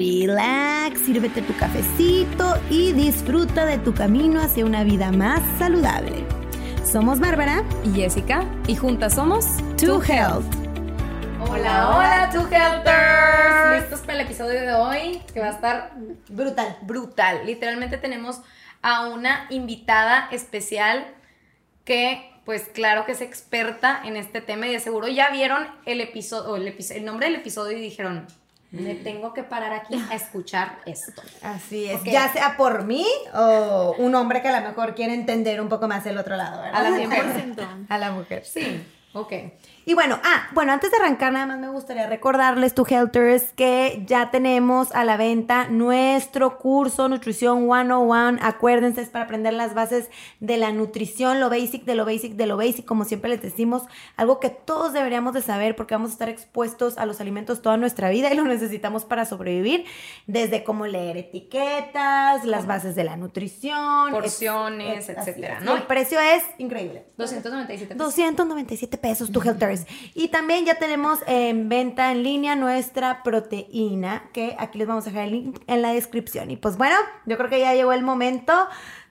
relax, sírvete tu cafecito y disfruta de tu camino hacia una vida más saludable. Somos Bárbara y Jessica y juntas somos To Health. Hola, hola, To Healthers. ¿Listos para el episodio de hoy? Que va a estar brutal. Brutal. Literalmente tenemos a una invitada especial que pues claro que es experta en este tema y de seguro ya vieron el episodio, el, el nombre del episodio y dijeron, me tengo que parar aquí a escuchar esto. Así es, ya sea por mí o un hombre que a lo mejor quiere entender un poco más el otro lado, ¿verdad? A la 100%. a la mujer. Sí, ok. Y bueno, ah, bueno, antes de arrancar nada más me gustaría recordarles, tu Helters, que ya tenemos a la venta nuestro curso Nutrición 101. Acuérdense, es para aprender las bases de la nutrición, lo basic, de lo basic, de lo basic, como siempre les decimos, algo que todos deberíamos de saber porque vamos a estar expuestos a los alimentos toda nuestra vida y lo necesitamos para sobrevivir, desde cómo leer etiquetas, las bases de la nutrición, porciones, etcétera, ¿no? El precio es increíble. 297 pesos. 297 pesos, tu Helters. Y también ya tenemos en venta en línea nuestra proteína, que aquí les vamos a dejar el link en la descripción. Y pues bueno, yo creo que ya llegó el momento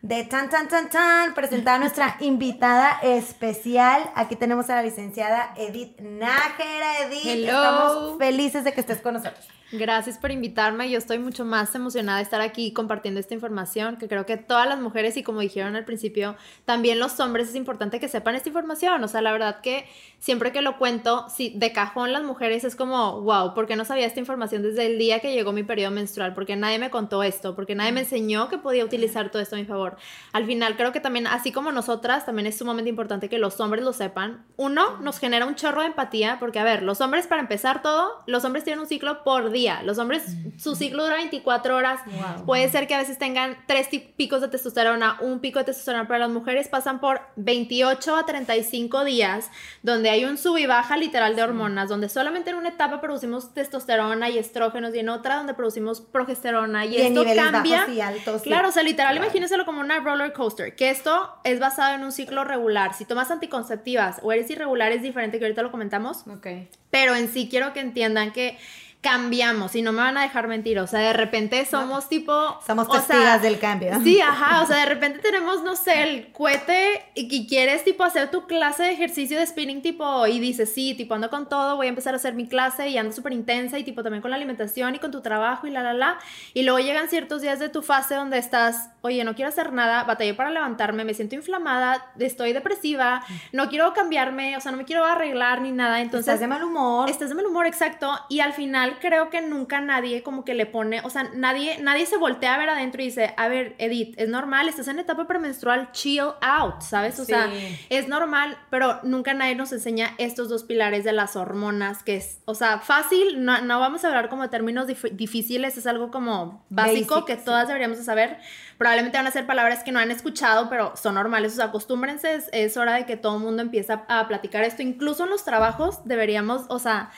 de tan, tan, tan, tan, presentar a nuestra invitada especial. Aquí tenemos a la licenciada Edith Nájera. Edith, estamos felices de que estés con nosotros. Gracias por invitarme. Yo estoy mucho más emocionada de estar aquí compartiendo esta información, que creo que todas las mujeres y como dijeron al principio, también los hombres es importante que sepan esta información. O sea, la verdad que siempre que lo cuento, si de cajón las mujeres es como, wow, ¿por qué no sabía esta información desde el día que llegó mi periodo menstrual? Porque nadie me contó esto, porque nadie me enseñó que podía utilizar todo esto a mi favor. Al final creo que también, así como nosotras, también es sumamente importante que los hombres lo sepan. Uno, nos genera un chorro de empatía, porque a ver, los hombres para empezar todo, los hombres tienen un ciclo por día los hombres, su ciclo dura 24 horas. Puede ser que a veces tengan tres picos de testosterona, un pico de testosterona, pero las mujeres pasan por 28 a 35 días donde hay un sub y baja literal de hormonas, donde solamente en una etapa producimos testosterona y estrógenos y en otra donde producimos progesterona y, esto cambia. Y altos, claro, o sea, literal, imagínenselo como una roller coaster, que esto es basado en un ciclo regular. Si tomas anticonceptivas o eres irregular es diferente, que ahorita lo comentamos. Ok. Pero en sí quiero que entiendan que cambiamos y no me van a dejar mentir, o sea, de repente somos tipo... Somos testigas del cambio. Sí, ajá, o sea, de repente tenemos, no sé, el cohete y, quieres tipo hacer tu clase de ejercicio de spinning tipo y dices, sí, tipo ando con todo, voy a empezar a hacer mi clase y ando súper intensa y tipo también con la alimentación y con tu trabajo y la, la, la. Y luego llegan ciertos días de tu fase donde estás, oye, no quiero hacer nada, batallé para levantarme, me siento inflamada, estoy depresiva, no quiero cambiarme, o sea, no me quiero arreglar ni nada, entonces... Estás de mal humor. Estás de mal humor, exacto, y al final creo que nunca nadie como que le pone, o sea, nadie, nadie se voltea a ver adentro y dice, a ver, Edith, es normal, estás en etapa premenstrual, chill out, ¿sabes? O sea, es normal, pero nunca nadie nos enseña estos dos pilares de las hormonas, que es, o sea, fácil, no, no vamos a hablar como de términos difíciles, es algo como básico que todas deberíamos de saber. Probablemente van a ser palabras que no han escuchado, pero son normales, o sea, acostúmbrense, es, es hora de que todo el mundo empiece a platicar esto, incluso en los trabajos deberíamos, o sea,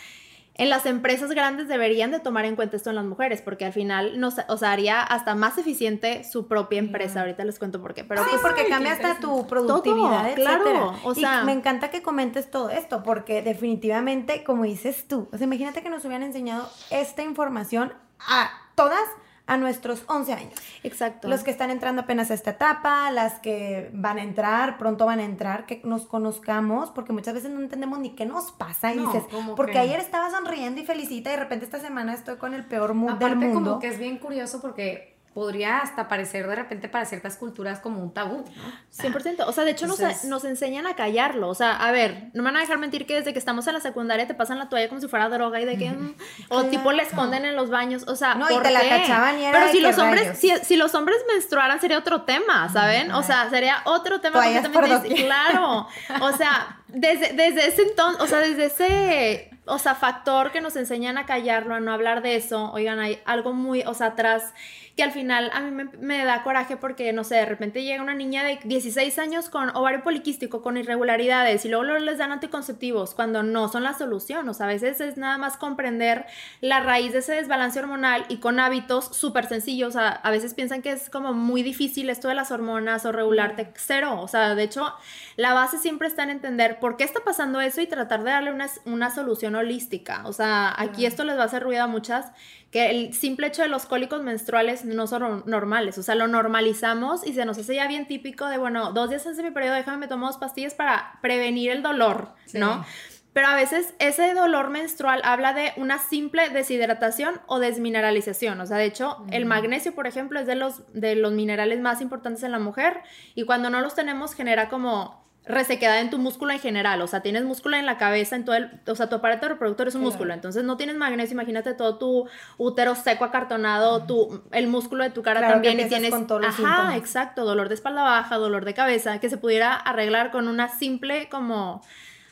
en las empresas grandes deberían de tomar en cuenta esto en las mujeres, porque al final nos, o sea, haría hasta más eficiente su propia empresa. Ahorita les cuento por qué. Pero sí, pues, porque cambia hasta tu productividad, claro. O sea, y me encanta que comentes todo esto, porque definitivamente, como dices tú, o sea, imagínate que nos hubieran enseñado esta información a todas a nuestros 11 años. Exacto. Los que están entrando apenas a esta etapa, las que van a entrar, pronto van a entrar, que nos conozcamos, porque muchas veces no entendemos ni qué nos pasa. Y dices, porque ayer estaba sonriendo y felicita y de repente esta semana estoy con el peor mood del mundo. como que es bien curioso porque podría hasta parecer de repente para ciertas culturas como un tabú, ¿no? 100%. O sea, de hecho nos, nos, enseñan a callarlo. O sea, a ver, no me van a dejar mentir que desde que estamos en la secundaria te pasan la toalla como si fuera droga y de que... Mm, o tipo la esconden en los baños. O sea, no, y te la cachaban y era Pero si los hombres, si, si, los hombres menstruaran sería otro tema, ¿saben? O sea, sería otro tema completamente Claro. O sea, desde, desde ese entonces, o sea, desde ese o sea, factor que nos enseñan a callarlo, a no hablar de eso. Oigan, hay algo muy, o sea, atrás que al final a mí me, da coraje porque, no sé, de repente llega una niña de 16 años con ovario poliquístico, con irregularidades, y luego les dan anticonceptivos, cuando no son la solución. O sea, a veces es nada más comprender la raíz de ese desbalance hormonal y con hábitos súper sencillos. O sea, a veces piensan que es como muy difícil esto de las hormonas o regularte cero. O sea, de hecho, la base siempre está en entender por qué está pasando eso y tratar de darle una, una solución holística. O sea, aquí esto les va a hacer ruido a muchas que el simple hecho de los cólicos menstruales no son normales, o sea, lo normalizamos y se nos hace ya bien típico de, bueno, dos días antes de mi periodo, déjame me tomo dos pastillas para prevenir el dolor, ¿no? Pero a veces ese dolor menstrual habla de una simple deshidratación o desmineralización. O sea, de hecho, el magnesio, por ejemplo, es de los, de los minerales más importantes en la mujer y cuando no los tenemos genera como resequedad en tu músculo en general, o sea, tienes músculo en la cabeza, en todo el, o sea, tu aparato reproductor es un músculo, entonces no tienes magnesio, imagínate todo tu útero seco acartonado, tu, el músculo de tu cara también y tienes, con todos los ajá, exacto, dolor de espalda baja, dolor de cabeza, que se pudiera arreglar con una simple como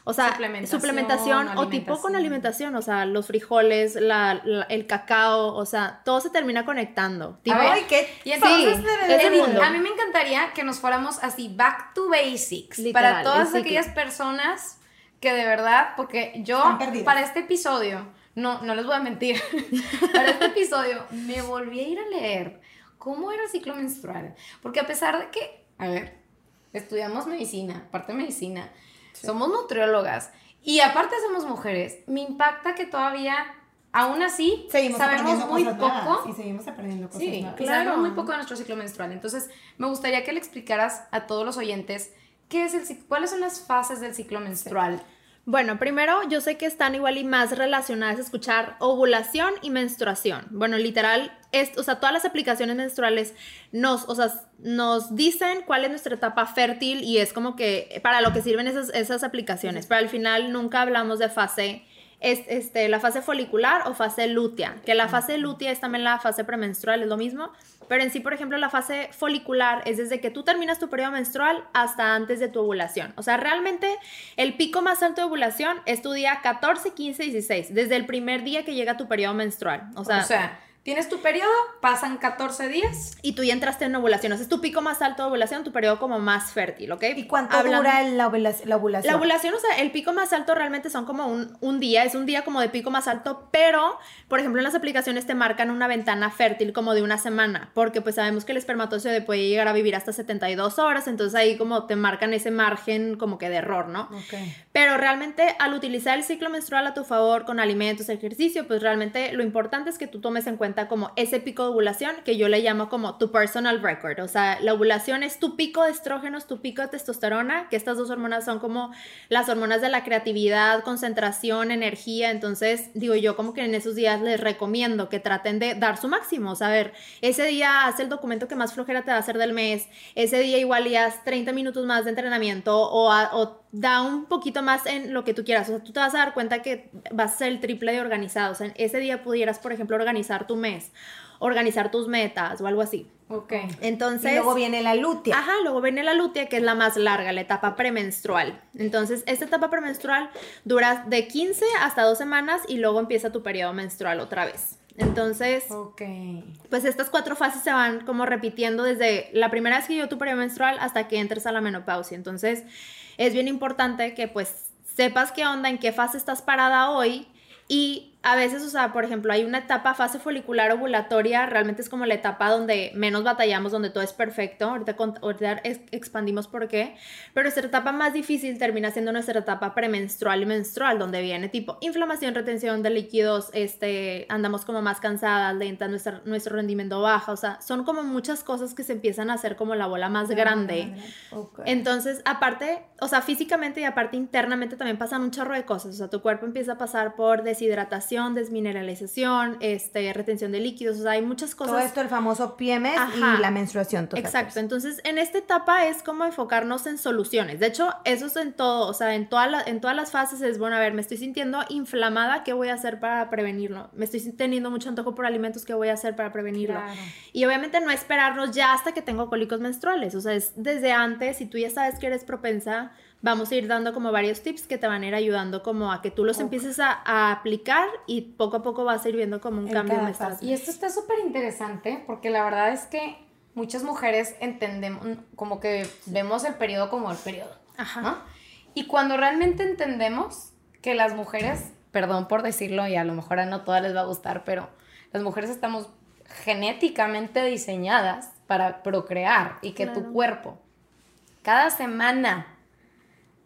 o sea, suplementación, o tipo con alimentación, o sea, los frijoles, la, el cacao, o sea, todo se termina conectando. Tipo, Ay, ¿qué? Y entonces, a mí me encantaría que nos fuéramos así, back to basics, para todas aquellas personas que de verdad, porque yo, para este episodio, no, no les voy a mentir, para este episodio me volví a ir a leer cómo era el ciclo menstrual, porque a pesar de que, a ver, estudiamos medicina, parte de medicina, somos nutriólogas y aparte somos mujeres. Me impacta que todavía, aún así, sabemos muy poco. Y seguimos aprendiendo cosas sí, sabemos muy poco de nuestro ciclo menstrual. Entonces, me gustaría que le explicaras a todos los oyentes qué es el, cuáles son las fases del ciclo menstrual. Bueno, primero yo sé que están igual y más relacionadas a escuchar ovulación y menstruación. Bueno, literal, o sea, todas las aplicaciones menstruales nos, o sea, nos dicen cuál es nuestra etapa fértil y es como que para lo que sirven esas, esas aplicaciones, pero al final nunca hablamos de fase es este, la fase folicular o fase lútea, que la fase lútea es también la fase premenstrual, es lo mismo, pero en sí, por ejemplo, la fase folicular es desde que tú terminas tu periodo menstrual hasta antes de tu ovulación. O sea, realmente el pico más alto de ovulación es tu día 14, 15, 16, desde el primer día que llega tu periodo menstrual. O sea, o sea Tienes tu periodo, pasan 14 días. Y tú ya entraste en ovulación. O sea, es tu pico más alto de ovulación, tu periodo como más fértil, ¿ok? ¿Y cuánto dura la ovulación? La ovulación, o sea, el pico más alto realmente son como un, un, día, es un día como de pico más alto, pero, por ejemplo, en las aplicaciones te marcan una ventana fértil como de una semana, porque pues sabemos que el espermatozoide puede llegar a vivir hasta 72 horas, entonces ahí como te marcan ese margen como que de error, ¿no? Ok. Pero realmente al utilizar el ciclo menstrual a tu favor con alimentos, ejercicio, pues realmente lo importante es que tú tomes en cuenta como ese pico de ovulación que yo le llamo como tu personal record. O sea, la ovulación es tu pico de estrógenos, tu pico de testosterona, que estas dos hormonas son como las hormonas de la creatividad, concentración, energía. Entonces, digo yo como que en esos días les recomiendo que traten de dar su máximo. O sea, a ver, ese día haz el documento que más flojera te va a hacer del mes, ese día igual y 30 minutos más de entrenamiento o, o da un poquito más en lo que tú quieras. O sea, tú te vas a dar cuenta que vas a ser el triple de organizado. O sea, ese día pudieras, por ejemplo, organizar tu mes, organizar tus metas o algo así. Ok. Entonces. Y luego viene la lutea. Ajá, luego viene la lutea, que es la más larga, la etapa premenstrual. Entonces, esta etapa premenstrual dura de 15 hasta 2 semanas y luego empieza tu periodo menstrual otra vez. Entonces, pues estas cuatro fases se van como repitiendo desde la primera vez que yo tu periodo menstrual hasta que entres a la menopausia. Entonces, es bien importante que pues sepas qué onda, en qué fase estás parada hoy y a veces, o sea, por ejemplo, hay una etapa fase folicular ovulatoria, realmente es como la etapa donde menos batallamos, donde todo es perfecto. Ahorita, ahorita expandimos por qué. Pero nuestra etapa más difícil termina siendo nuestra etapa premenstrual y menstrual, donde viene tipo inflamación, retención de líquidos, este, andamos como más cansadas, lentas, nuestro, nuestro rendimiento baja. O sea, son como muchas cosas que se empiezan a hacer como la bola más grande. Entonces, aparte, o sea, físicamente y aparte internamente también pasan un chorro de cosas. O sea, tu cuerpo empieza a pasar por deshidratación desmineralización, este, retención de líquidos, o sea, hay muchas cosas. Todo esto, el famoso PMS y la menstruación. Total, Exacto, entonces en esta etapa es como enfocarnos en soluciones. De hecho, eso es en todo, o sea, en, toda en todas las fases es, bueno, a ver, me estoy sintiendo inflamada, ¿qué voy a hacer para prevenirlo? Me estoy teniendo mucho antojo por alimentos, ¿qué voy a hacer para prevenirlo? Y obviamente no esperarnos ya hasta que tengo cólicos menstruales, o sea, es desde antes, si tú ya sabes que eres propensa, vamos a ir dando como varios tips que te van a ir ayudando como a que tú los empieces a, a aplicar y poco a poco vas a ir viendo como un En cambio fase. Y esto está súper interesante porque la verdad es que muchas mujeres entendemos, como que vemos el periodo como el periodo. Ajá. ¿no? Y cuando realmente entendemos que las mujeres, perdón por decirlo y a lo mejor a no todas les va a gustar, pero las mujeres estamos genéticamente diseñadas para procrear y que tu cuerpo cada semana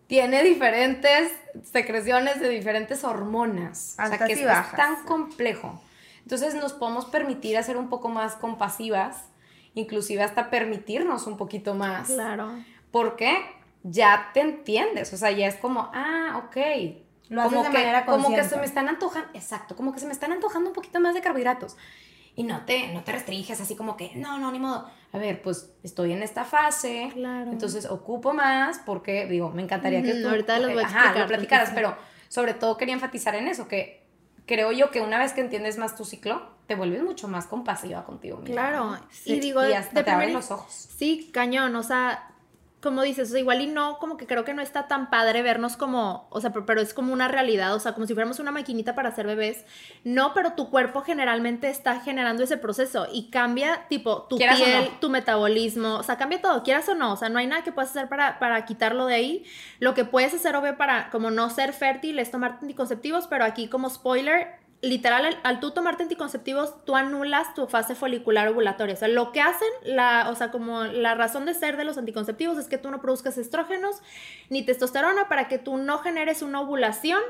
tiene diferentes secreciones de diferentes hormonas. o Altas sea, que y es, tan complejo. Entonces nos podemos permitir hacer un poco más compasivas, inclusive hasta permitirnos un poquito más. Claro. Porque ya te entiendes, o sea, ya es como, ah, ok. Lo haces como de que, manera Como que se me están antojando, exacto, como que se me están antojando un poquito más de carbohidratos. Y no te, no te restringes así como que, no, no, ni modo. A ver, pues estoy en esta fase, Claro. entonces ocupo más porque, digo, me encantaría que tú ahorita los voy a ajá, lo platicaras, pero sobre todo quería enfatizar en eso, que creo yo que una vez que entiendes más tu ciclo, te vuelves mucho más compasiva contigo misma. Claro, ¿no? y digo, y hasta de te abren los ojos. Sí, cañón, o sea, como dices, o sea, igual y no, como que creo que no está tan padre vernos como, o sea, pero, pero es como una realidad, o sea, como si fuéramos una maquinita para hacer bebés. No, pero tu cuerpo generalmente está generando ese proceso y cambia, tipo, tu piel, no. tu metabolismo, o sea, cambia todo, quieras o no, o sea, no hay nada que puedas hacer para, para quitarlo de ahí. Lo que puedes hacer, obvio, para como no ser fértil es tomar anticonceptivos, pero aquí como spoiler, literal, al, tú tomarte anticonceptivos, tú anulas tu fase folicular ovulatoria. O sea, lo que hacen, la, o sea, como la razón de ser de los anticonceptivos es que tú no produzcas estrógenos ni testosterona para que tú no generes una ovulación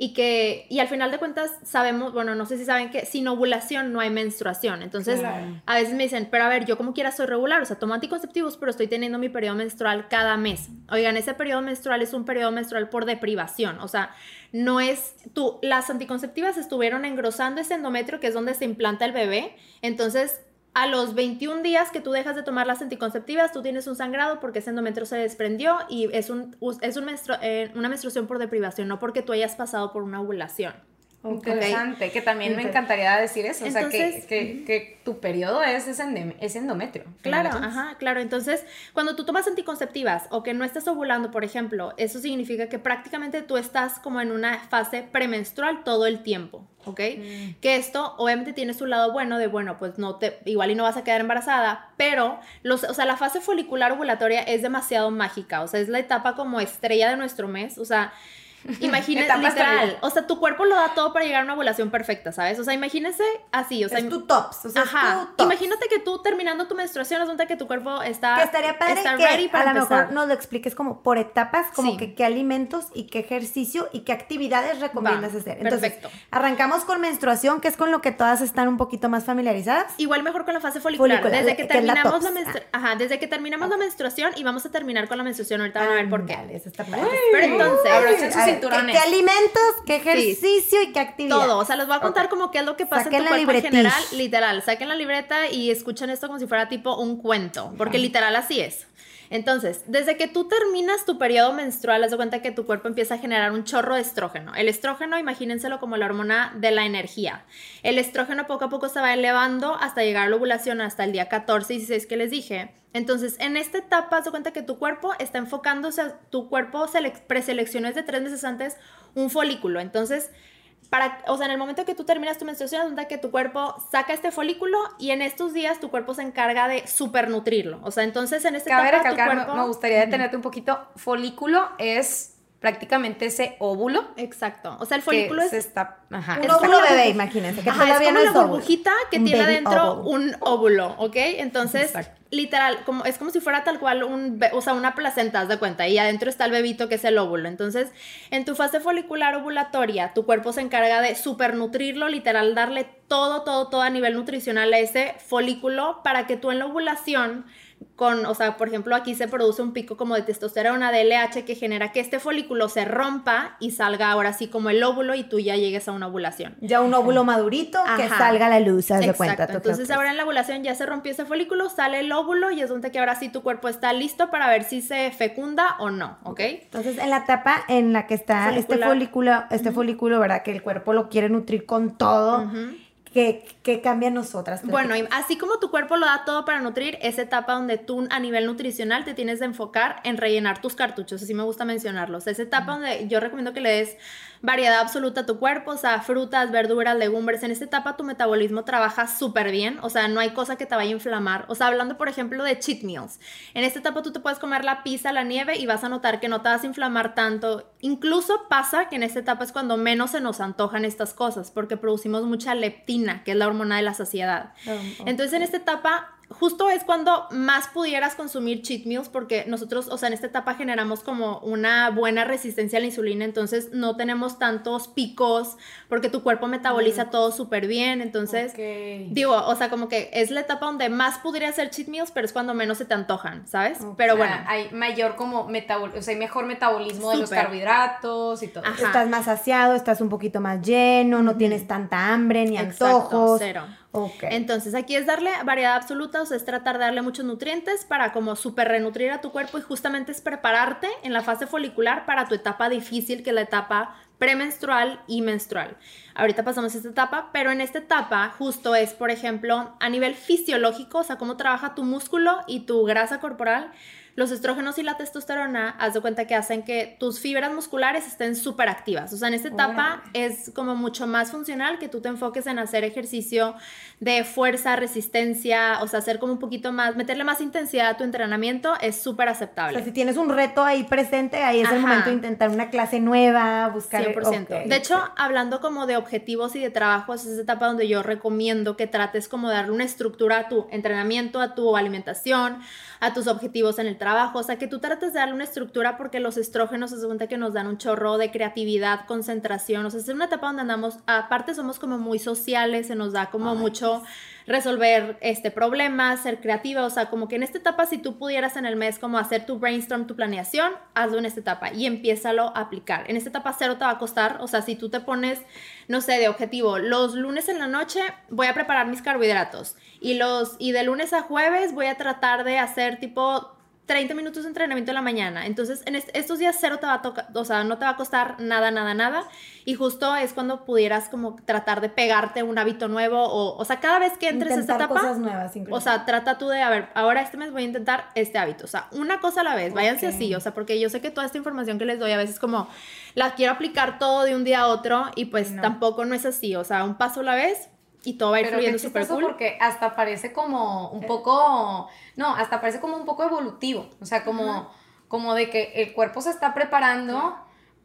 y que, y al final de cuentas sabemos, bueno, no sé si saben que sin ovulación no hay menstruación. Entonces, Claro. a veces me dicen, pero a ver, yo como quiera soy regular, o sea, tomo anticonceptivos, pero estoy teniendo mi periodo menstrual cada mes. Oigan, ese periodo menstrual es un periodo menstrual por deprivación, o sea, no es tú, las anticonceptivas estuvieron engrosando ese endometrio que es donde se implanta el bebé, entonces a los 21 días que tú dejas de tomar las anticonceptivas, tú tienes un sangrado porque ese endometrio se desprendió y es, un, es un menstru- eh, una menstruación por deprivación, no porque tú hayas pasado por una ovulación. Interesante, que también me encantaría decir eso, o sea, Entonces, que, que, que tu periodo es ese endometrio. Claro, ajá, claro. Entonces, cuando tú tomas anticonceptivas o que no estás ovulando, por ejemplo, eso significa que prácticamente tú estás como en una fase premenstrual todo el tiempo, ¿ok? Que esto obviamente tiene su lado bueno de, bueno, pues no te, igual y no vas a quedar embarazada, pero, los, o sea, la fase folicular ovulatoria es demasiado mágica, o sea, es la etapa como estrella de nuestro mes, o sea... Imagínate, literal, o sea, tu cuerpo lo da todo para llegar a una ovulación perfecta, ¿sabes? O sea, imagínense así, o sea, es tu tops, o sea, es Ajá. tu tops. Imagínate que tú terminando tu menstruación, resulta que tu cuerpo está, que estaría padre está que ready para a lo mejor nos lo expliques como por etapas, como Sí. que qué alimentos y qué ejercicio y qué actividades recomiendas Va, hacer. Entonces, perfecto. arrancamos con menstruación, que es con lo que todas están un poquito más familiarizadas. Igual mejor con la fase folicular. Folicular, desde que que la terminamos la, tops. menstru- Ajá, desde que terminamos la menstruación y vamos a terminar con la menstruación. Ahorita van a ver por qué. Ándale, eso está padre. Pero entonces, cinturones. ¿qué, qué alimentos, qué ejercicio y qué actividad? todo. O sea, les voy a contar Ok. como qué es lo que pasa Saquen en tu la cuerpo en general. Literal, saquen la libreta y escuchen esto como si fuera tipo un cuento. Porque literal así es. Entonces, desde que tú terminas tu periodo menstrual, haz de cuenta que tu cuerpo empieza a generar un chorro de estrógeno. El estrógeno, imagínenselo como la hormona de la energía. El estrógeno poco a poco se va elevando hasta llegar a la ovulación, hasta el día 14 y 16 que les dije. Entonces, en esta etapa, haz de cuenta que tu cuerpo está enfocándose, tu cuerpo selec- preseleccionó desde tres meses antes un folículo. Entonces, para, o sea, en el momento que tú terminas tu menstruación, resulta que tu cuerpo saca este folículo y en estos días tu cuerpo se encarga de supernutrirlo. O sea, entonces en esta Cabe etapa tu recalcar, me- cuerpo... me gustaría detenerte un poquito. Folículo es prácticamente ese óvulo Exacto. O sea, el folículo es... se está. Ajá, Un es óvulo como bebé, imagínense, que Ajá, es todavía como no la es óvulo. burbujita que Un tiene adentro óvulo. un óvulo, ¿ok? Entonces, Exacto. literal, como, es como si fuera tal cual un, o sea, una placenta, haz de cuenta, y adentro está el bebito que es el óvulo. Entonces, en tu fase folicular ovulatoria, tu cuerpo se encarga de supernutrirlo, literal, darle todo, todo, todo a nivel nutricional a ese folículo para que tú en la ovulación con, o sea, por ejemplo, aquí se produce un pico como de testosterona, de LH, que genera que este folículo se rompa y salga ahora sí como el óvulo y tú ya llegues a una ovulación. Ya un óvulo madurito que salga a la luz, haz de cuenta. Entonces ahora en la ovulación ya se rompió ese folículo, sale el óvulo y es donde que ahora sí tu cuerpo está listo para ver si se fecunda o no, ¿ok? Entonces, en la etapa en la que está este folículo, este folículo, ¿verdad? Que el cuerpo lo quiere nutrir con todo. Ujú. Que, que cambia nosotras. Bueno, y así como tu cuerpo lo da todo para nutrir, es etapa donde tú a nivel nutricional te tienes de enfocar en rellenar tus cartuchos, así me gusta mencionarlos. Es etapa donde yo recomiendo que le des variedad absoluta a tu cuerpo, o sea, frutas, verduras, legumbres. En esta etapa tu metabolismo trabaja súper bien, o sea, no hay cosa que te vaya a inflamar. O sea, hablando por ejemplo de cheat meals, en esta etapa tú te puedes comer la pizza, la nieve y vas a notar que no te vas a inflamar tanto. Incluso pasa que en esta etapa es cuando menos se nos antojan estas cosas, porque producimos mucha leptina, que es la hormona de la saciedad. Oh, Entonces en esta etapa justo es cuando más pudieras consumir cheat meals porque nosotros, o sea, en esta etapa generamos como una buena resistencia a la insulina, entonces no tenemos tantos picos porque tu cuerpo metaboliza mm. todo súper bien, entonces digo, o sea, como que es la etapa donde más podría hacer cheat meals, pero es cuando menos se te antojan, ¿sabes? Pero bueno, hay mayor como metabolismo, o sea, hay mejor metabolismo de los carbohidratos y todo. Estás más saciado, estás un poquito más lleno, no tienes tanta hambre ni antojos. Cero. Entonces aquí es darle variedad absoluta, o sea, es tratar de darle muchos nutrientes para como super renutrir a tu cuerpo y justamente es prepararte en la fase folicular para tu etapa difícil, que es la etapa premenstrual y menstrual. Ahorita pasamos a esta etapa, pero en esta etapa justo es, por ejemplo, a nivel fisiológico, o sea, cómo trabaja tu músculo y tu grasa corporal los estrógenos y la testosterona, haz de cuenta que hacen que tus fibras musculares estén súper activas. O sea, en esta etapa es como mucho más funcional que tú te enfoques en hacer ejercicio de fuerza, resistencia, o sea, hacer como un poquito más, meterle más intensidad a tu entrenamiento es súper aceptable. O sea, si tienes un reto ahí presente, ahí es el momento de intentar una clase nueva, buscar... 100%. De hecho, hablando como de objetivos y de trabajos, es esa etapa donde yo recomiendo que trates como de darle una estructura a tu entrenamiento, a tu alimentación, a tus objetivos en el trabajo, o sea, que tú trates de darle una estructura porque los estrógenos se cuenta que nos dan un chorro de creatividad, concentración, o sea, es una etapa donde andamos, aparte somos como muy sociales, se nos da como mucho resolver este problema, ser creativa, o sea, como que en esta etapa si tú pudieras en el mes como hacer tu brainstorm, tu planeación, hazlo en esta etapa y empiézalo a aplicar. En esta etapa cero te va a costar, o sea, si tú te pones, no sé, de objetivo, los lunes en la noche voy a preparar mis carbohidratos y los y de lunes a jueves voy a tratar de hacer tipo 30 minutos de entrenamiento en la mañana. Entonces, en estos días cero te va a tocar, o sea, no te va a costar nada, nada, nada. Y justo es cuando pudieras como tratar de pegarte un hábito nuevo o, o sea, cada vez que entres a esta etapa, cosas nuevas, o sea, trata tú de, a ver, ahora este mes voy a intentar este hábito. O sea, una cosa a la vez, váyanse así, o sea, porque yo sé que toda esta información que les doy a veces como la quiero aplicar todo de un día a otro y pues tampoco no es así, o sea, un paso a la vez y todo va a ir fluyendo súper cool. Porque hasta parece como un poco, no, hasta parece como un poco evolutivo, o sea, como, como de que el cuerpo se está preparando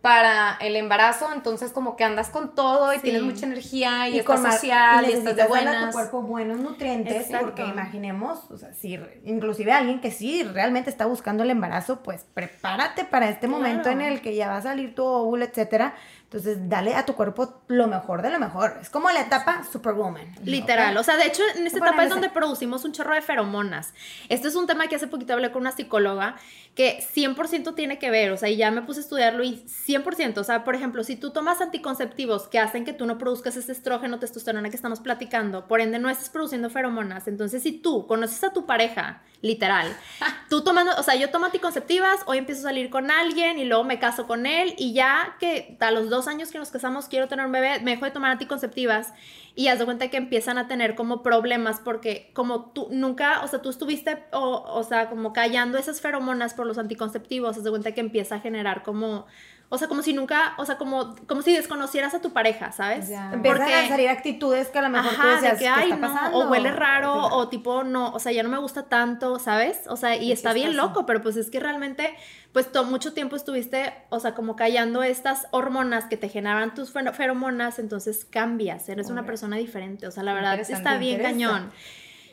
para el embarazo, entonces como que andas con todo y tienes mucha energía y, estás social y, estás de buenas. tu cuerpo buenos nutrientes, porque imaginemos, o sea, si inclusive alguien que sí realmente está buscando el embarazo, pues prepárate para este momento en el que ya va a salir tu óvulo, etcétera, entonces, dale a tu cuerpo lo mejor de lo mejor. Es como la etapa superwoman. Literal. O sea, de hecho, en esta etapa es donde producimos un chorro de feromonas. Este es un tema que hace poquito hablé con una psicóloga que 100% tiene que ver. O sea, y ya me puse a estudiarlo y 100%. O sea, por ejemplo, si tú tomas anticonceptivos que hacen que tú no produzcas ese estrógeno, testosterona que estamos platicando, por ende no estás produciendo feromonas. Entonces, si tú conoces a tu pareja, literal, tú tomando, o sea, yo tomo anticonceptivas, hoy empiezo a salir con alguien y luego me caso con él y ya que a los dos años que nos casamos quiero tener un bebé, me dejo de tomar anticonceptivas y haz de cuenta que empiezan a tener como problemas porque como tú nunca, o sea, tú estuviste, o, o sea, como callando esas feromonas por los anticonceptivos, haz de cuenta que empieza a generar como o sea, como si nunca, o sea, como, como si desconocieras a tu pareja, ¿sabes? Porque a salir actitudes que a lo mejor tú decías, que, está pasando? O huele raro, o tipo, no, o sea, ya no me gusta tanto, ¿sabes? O sea, y está bien loco, pero pues es que realmente, pues todo, mucho tiempo estuviste, o sea, como callando estas hormonas que te generan tus feromonas, entonces cambias, eres una persona diferente, o sea, la verdad está bien cañón.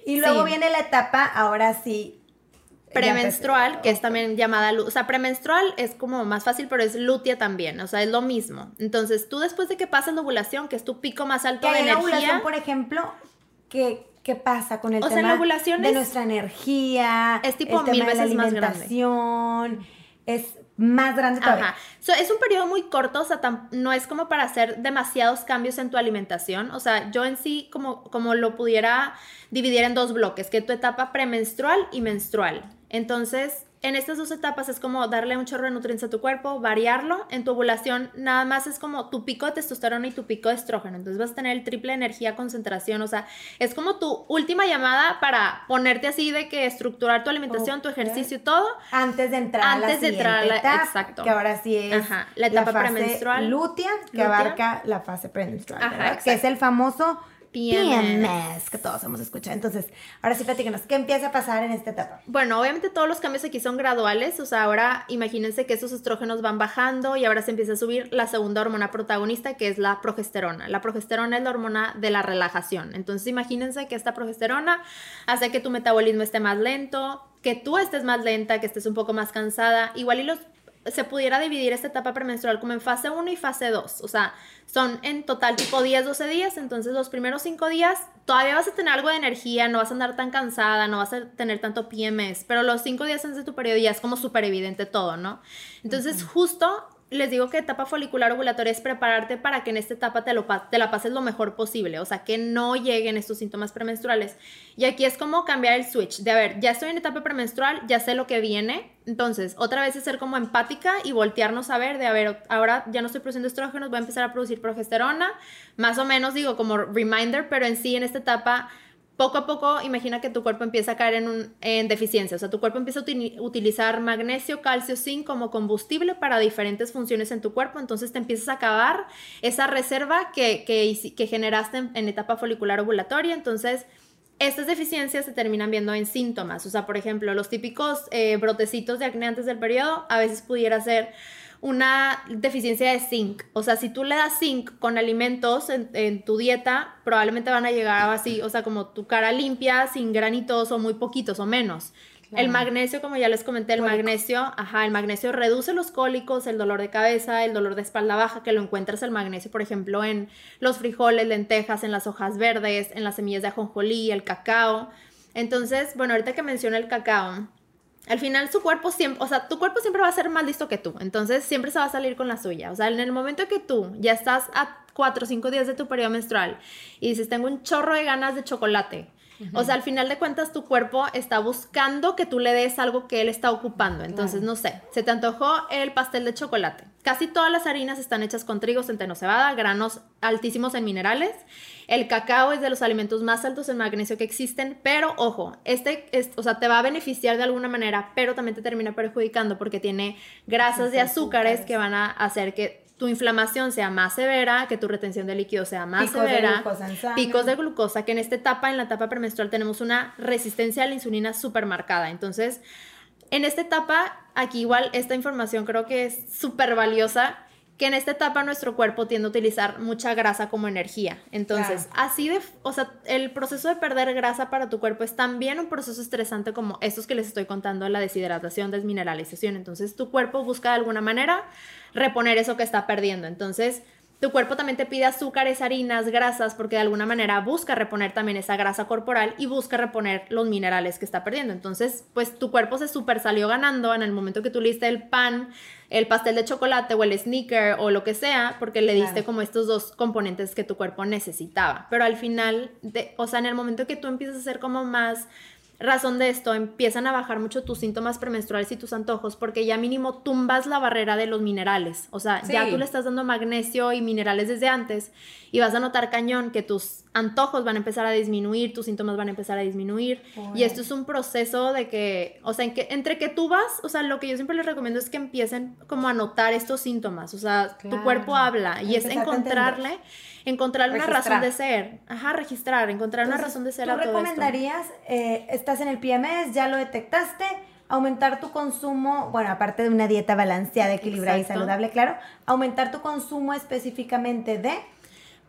Y luego viene la etapa, ahora sí, premenstrual, que es también llamada, o sea, premenstrual es como más fácil, pero es lutea también, o sea, es lo mismo. Entonces, tú después de que pasas la ovulación, que es tu pico más alto de energía. La ovulación, por ejemplo, ¿qué, ¿qué pasa con el tema la ovulación de nuestra energía? Es tipo mil veces más grande. Es más grande todavía. Ajá. es un periodo muy corto, o sea, no es como para hacer demasiados cambios en tu alimentación. O sea, yo en sí como, como lo pudiera dividir en dos bloques, que tu etapa premenstrual y menstrual. Entonces, en estas dos etapas es como darle un chorro de nutrientes a tu cuerpo, variarlo. En tu ovulación nada más es como tu pico de testosterona y tu pico de estrógeno. Entonces vas a tener el triple energía, concentración. O sea, es como tu última llamada para ponerte así de que estructurar tu alimentación, tu ejercicio y todo. Antes de entrar a la Antes de entrar a la- etapa, exacto. Que ahora sí es Ajá, la etapa fase premenstrual. Lútea, que Lútea. abarca la fase premenstrual, Ajá. Que es el famoso PMS. PMS, que todos hemos escuchado. Entonces, ahora sí platícanos, ¿qué empieza a pasar en esta etapa? Bueno, obviamente todos los cambios aquí son graduales, o sea, ahora imagínense que esos estrógenos van bajando y ahora se empieza a subir la segunda hormona protagonista que es la progesterona. La progesterona es la hormona de la relajación. Entonces imagínense que esta progesterona hace que tu metabolismo esté más lento, que tú estés más lenta, que estés un poco más cansada. Igual y los se pudiera dividir esta etapa premenstrual como en fase 1 y fase 2. O sea, son en total tipo 10, 12 días. Entonces, los primeros 5 días todavía vas a tener algo de energía, no vas a andar tan cansada, no vas a tener tanto PMS. Pero los 5 días antes de tu periodo ya es como súper evidente todo, ¿no? Entonces, justo les digo que etapa folicular ovulatoria es prepararte para que en esta etapa te, lo, te la pases lo mejor posible, o sea, que no lleguen estos síntomas premenstruales. Y aquí es como cambiar el switch, de a ver, ya estoy en etapa premenstrual, ya sé lo que viene, entonces otra vez es ser como empática y voltearnos a ver, de a ver, ahora ya no estoy produciendo estrógenos, voy a empezar a producir progesterona, más o menos digo como reminder, pero en sí en esta etapa poco a poco, imagina que tu cuerpo empieza a caer en, deficiencia, o sea, tu cuerpo empieza a uti- utilizar magnesio, calcio, zinc como combustible para diferentes funciones en tu cuerpo, entonces te empiezas a acabar esa reserva que, generaste en, en etapa folicular ovulatoria, entonces estas deficiencias se terminan viendo en síntomas, o sea, por ejemplo, los típicos eh, brotecitos de acné antes del periodo, a veces pudiera ser una deficiencia de zinc. O sea, si tú le das zinc con alimentos en, en tu dieta, probablemente van a llegar así, o sea, como tu cara limpia, sin granitos o muy poquitos o menos. El magnesio, como ya les comenté, el magnesio, ajá, el magnesio reduce los cólicos, el dolor de cabeza, el dolor de espalda baja, que lo encuentras el magnesio, por ejemplo, en los frijoles, lentejas, en las hojas verdes, en las semillas de ajonjolí, el cacao. Entonces, bueno, ahorita que menciono el cacao, al final su cuerpo siempre, o sea, tu cuerpo siempre va a ser más listo que tú, entonces siempre se va a salir con la suya. O sea, en el momento que tú ya estás a cuatro o cinco días de tu periodo menstrual y dices, tengo un chorro de ganas de chocolate, o sea, al final de cuentas tu cuerpo está buscando que tú le des algo que él está ocupando. Entonces, no sé, se te antojó el pastel de chocolate. Casi todas las harinas están hechas con trigo, centeno, cebada, granos altísimos en minerales. El cacao es de los alimentos más altos en magnesio que existen, pero ojo, este, es, o sea, te va a beneficiar de alguna manera, pero también te termina perjudicando porque tiene grasas de Los azúcares azúcares. que van a hacer que tu inflamación sea más severa, que tu retención de líquido sea más Picos severa, picos de glucosa, que en esta etapa, en la etapa premenstrual, tenemos una resistencia a la insulina súper marcada. Entonces, en esta etapa, aquí igual esta información creo que es súper valiosa, que en esta etapa nuestro cuerpo tiende a utilizar mucha grasa como energía. Entonces, así de, o sea, el proceso de perder grasa para tu cuerpo es también un proceso estresante como estos que les estoy contando, la deshidratación, desmineralización. Entonces, tu cuerpo busca de alguna manera reponer eso que está perdiendo. Entonces, tu cuerpo también te pide azúcares, harinas, grasas, porque de alguna manera busca reponer también esa grasa corporal y busca reponer los minerales que está perdiendo. Entonces, pues tu cuerpo se super salió ganando en el momento que tú le diste el pan, el pastel de chocolate o el sneaker o lo que sea, porque le diste Claro. como estos dos componentes que tu cuerpo necesitaba. Pero al final, de, o sea, en el momento que tú empiezas a ser como más razón de esto, empiezan a bajar mucho tus síntomas premenstruales y tus antojos porque ya mínimo tumbas la barrera de los minerales. O sea, ya tú le estás dando magnesio y minerales desde antes y vas a notar cañón que tus antojos van a empezar a disminuir, tus síntomas van a empezar a disminuir. Y esto es un proceso de que, o sea, en que, entre que tú vas, o sea, lo que yo siempre les recomiendo es que empiecen como a notar estos síntomas. O sea, tu cuerpo habla y es Empezar encontrarle, encontrar una razón de ser. Ajá, registrar, encontrar una razón de ser ¿Tú a todo esto. recomendarías, eh, estás en el PMS, ya lo detectaste, aumentar tu consumo, bueno, aparte de una dieta balanceada, equilibrada y saludable, claro, aumentar tu consumo específicamente de...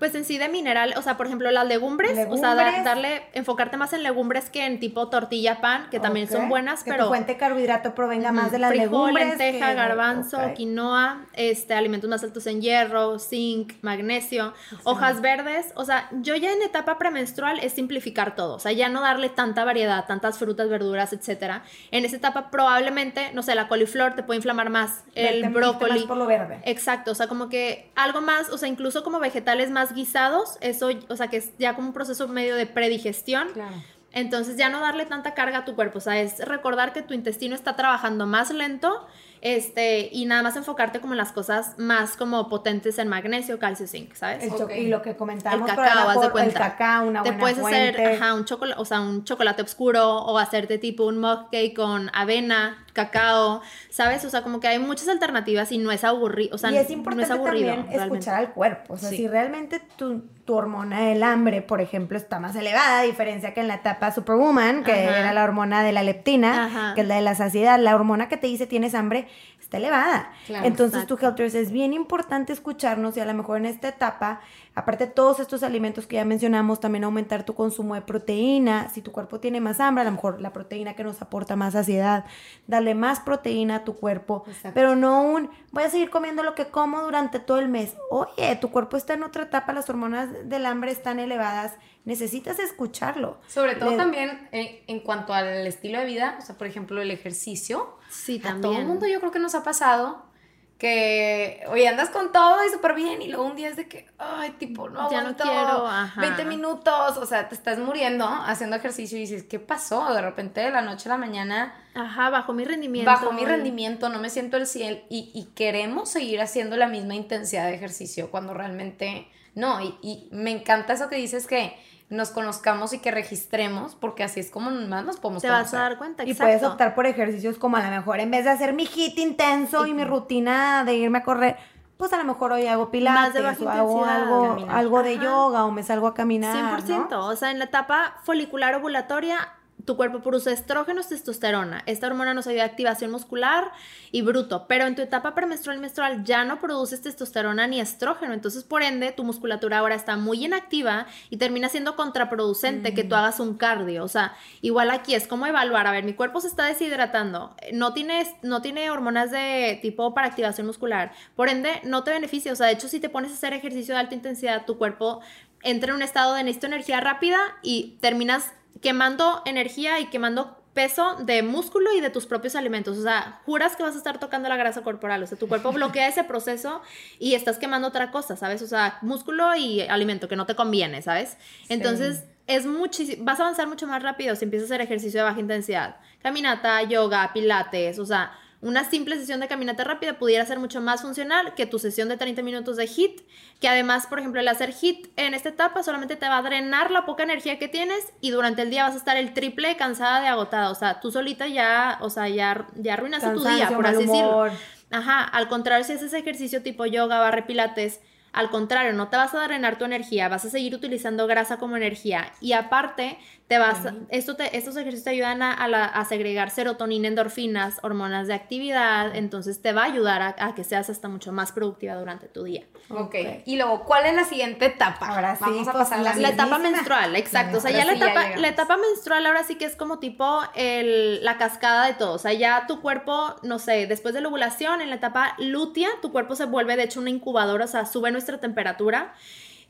Pues en sí de mineral, o sea, por ejemplo, las legumbres, o sea, da- darle, enfocarte más en legumbres que en tipo tortilla, pan, que también son buenas, que pero... tu fuente de carbohidrato provenga más de las Frijol, legumbres. lenteja, que- garbanzo, quinoa, este, alimentos más altos en hierro, zinc, magnesio, hojas verdes. O sea, yo ya en etapa premenstrual es simplificar todo. O sea, ya no darle tanta variedad, tantas frutas, verduras, etcétera. En esa etapa probablemente, no sé, la coliflor te puede inflamar más, el brócoli. más por lo verde. Exacto, o sea, como que algo más, o sea, incluso como vegetales más guisados, eso, o sea, que es ya como un proceso medio de predigestión. Claro. Entonces ya no darle tanta carga a tu cuerpo, o sea, es recordar que tu intestino está trabajando más lento este, y nada más enfocarte como en las cosas más como potentes en magnesio, calcio, zinc, ¿sabes? El cho- Y lo que comentábamos, El cacao, haz de el cuenta. cacao, una Te buena puedes hacer ajá, un, chocolate, o sea, un chocolate oscuro o hacerte tipo un mug cake con avena, cacao, ¿sabes? O sea, como que hay muchas alternativas y no es aburrido, o sea, y es no importante es aburrido. también realmente. escuchar al cuerpo. O sea, Sí. si realmente tu, tu hormona del hambre, por ejemplo, está más elevada, a diferencia que en la etapa Superwoman, que Ajá. era la hormona de la leptina, Ajá. que es la de la saciedad, la hormona que te dice tienes hambre, está elevada. Claro, Entonces, tu. Helters es bien importante escucharnos y a lo mejor en esta etapa, aparte de todos estos alimentos que ya mencionamos, también aumentar tu consumo de proteína. Si tu cuerpo tiene más hambre, a lo mejor la proteína que nos aporta más saciedad, darle más proteína a tu cuerpo, Exacto. pero no un voy a seguir comiendo lo que como durante todo el mes. Oye, tu cuerpo está en otra etapa, las hormonas del hambre están elevadas, necesitas escucharlo. Sobre todo Le- también eh, en cuanto al estilo de vida, o sea, por ejemplo, el ejercicio. Sí, A también. todo el mundo yo creo que nos ha pasado que, oye, andas con todo y súper bien y luego un día es de que, ay, tipo, no Ya no aguanto, quiero, ajá. 20 minutos, o sea, te estás muriendo haciendo ejercicio y dices, ¿qué pasó? De repente de la noche a la mañana Ajá, bajo mi rendimiento. bajo mi rendimiento, no me siento el 100 y, y queremos seguir haciendo la misma intensidad de ejercicio cuando realmente no. Y, y me encanta eso que dices que nos conozcamos y que registremos porque así es como más nos podemos Te vas conocer. a dar cuenta, Y exacto. puedes optar por ejercicios como a lo mejor en vez de hacer mi hit intenso y mi rutina de irme a correr, pues a lo mejor hoy hago pilates de o hago algo, caminar. algo de Ajá. yoga o me salgo a caminar. 100%. ¿no? O sea, en la etapa folicular ovulatoria, tu cuerpo produce estrógenos, testosterona. Esta hormona nos ayuda a activación muscular y bruto. Pero en tu etapa premenstrual y menstrual ya no produces testosterona ni estrógeno. Entonces, por ende, tu musculatura ahora está muy inactiva y termina siendo contraproducente que tú hagas un cardio. O sea, igual aquí es como evaluar. A ver, mi cuerpo se está deshidratando. No tiene, no tiene hormonas de tipo para activación muscular. Por ende, no te beneficia. O sea, de hecho, si te pones a hacer ejercicio de alta intensidad, tu cuerpo entra en un estado de necesito energía rápida y terminas quemando energía y quemando peso de músculo y de tus propios alimentos. O sea, juras que vas a estar tocando la grasa corporal. O sea, tu cuerpo bloquea ese proceso y estás quemando otra cosa, ¿sabes? O sea, músculo y alimento que no te conviene, ¿sabes? Entonces, es muchísimo, vas a avanzar mucho más rápido si empiezas a hacer ejercicio de baja intensidad. Caminata, yoga, pilates, o sea, una simple sesión de caminata rápida pudiera ser mucho más funcional que tu sesión de 30 minutos de HIT, que además, por ejemplo, el hacer HIT en esta etapa solamente te va a drenar la poca energía que tienes y durante el día vas a estar el triple cansada de agotada, o sea, tú solita ya, o sea, ya, ya arruinaste tu día, por así decirlo. Ajá, al contrario, si haces ejercicio tipo yoga, barre pilates, al contrario, no te vas a drenar tu energía, vas a seguir utilizando grasa como energía y aparte te vas, a- esto te, estos ejercicios te ayudan a, a la- a segregar serotonina, endorfinas, hormonas de actividad, entonces te va a ayudar a, a que seas hasta mucho más productiva durante tu día. Ok. Y luego, ¿cuál es la siguiente etapa? Ahora sí, Vamos a pues, pasar la la La etapa menstrual, exacto. O sea, ya la sí ya etapa, la etapa menstrual ahora sí que es como tipo el- la cascada de todo. O sea, ya tu cuerpo, no sé, después de la ovulación, en la etapa lútea, tu cuerpo se vuelve de hecho una incubadora, o sea, sube nuestra temperatura.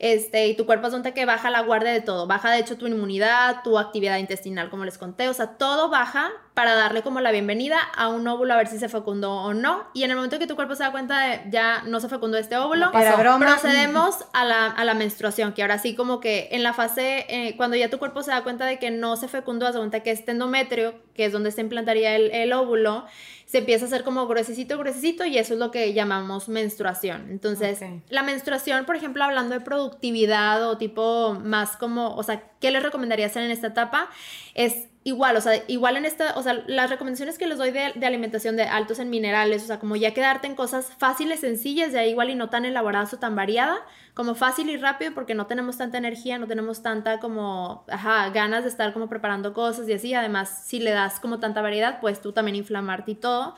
Este, y tu cuerpo es donde que baja la guardia de todo. Baja de hecho tu inmunidad, tu actividad intestinal, como les conté. O sea, todo baja para darle como la bienvenida a un óvulo a ver si se fecundó o no. Y en el momento que tu cuerpo se da cuenta de ya no se fecundó este óvulo, No era broma. procedemos a la, a la menstruación, que ahora sí como que en la fase, eh, cuando ya tu cuerpo se da cuenta de que no se fecundó, se cuenta que es endometrio, que es donde se implantaría el, el óvulo, se empieza a hacer como gruesecito, gruesecito y eso es lo que llamamos menstruación. Entonces, la menstruación, por ejemplo, hablando de productividad o tipo más como, o sea, ¿qué les recomendaría hacer en esta etapa? Es igual, o sea, igual en esta, o sea, las recomendaciones que les doy de, de alimentación de altos en minerales, o sea, como ya quedarte en cosas fáciles, sencillas, ya igual y no tan elaboradas o tan variada, como fácil y rápido porque no tenemos tanta energía, no tenemos tanta como, ajá, ganas de estar como preparando cosas y así, además, si le das como tanta variedad, pues tú también inflamarte y todo.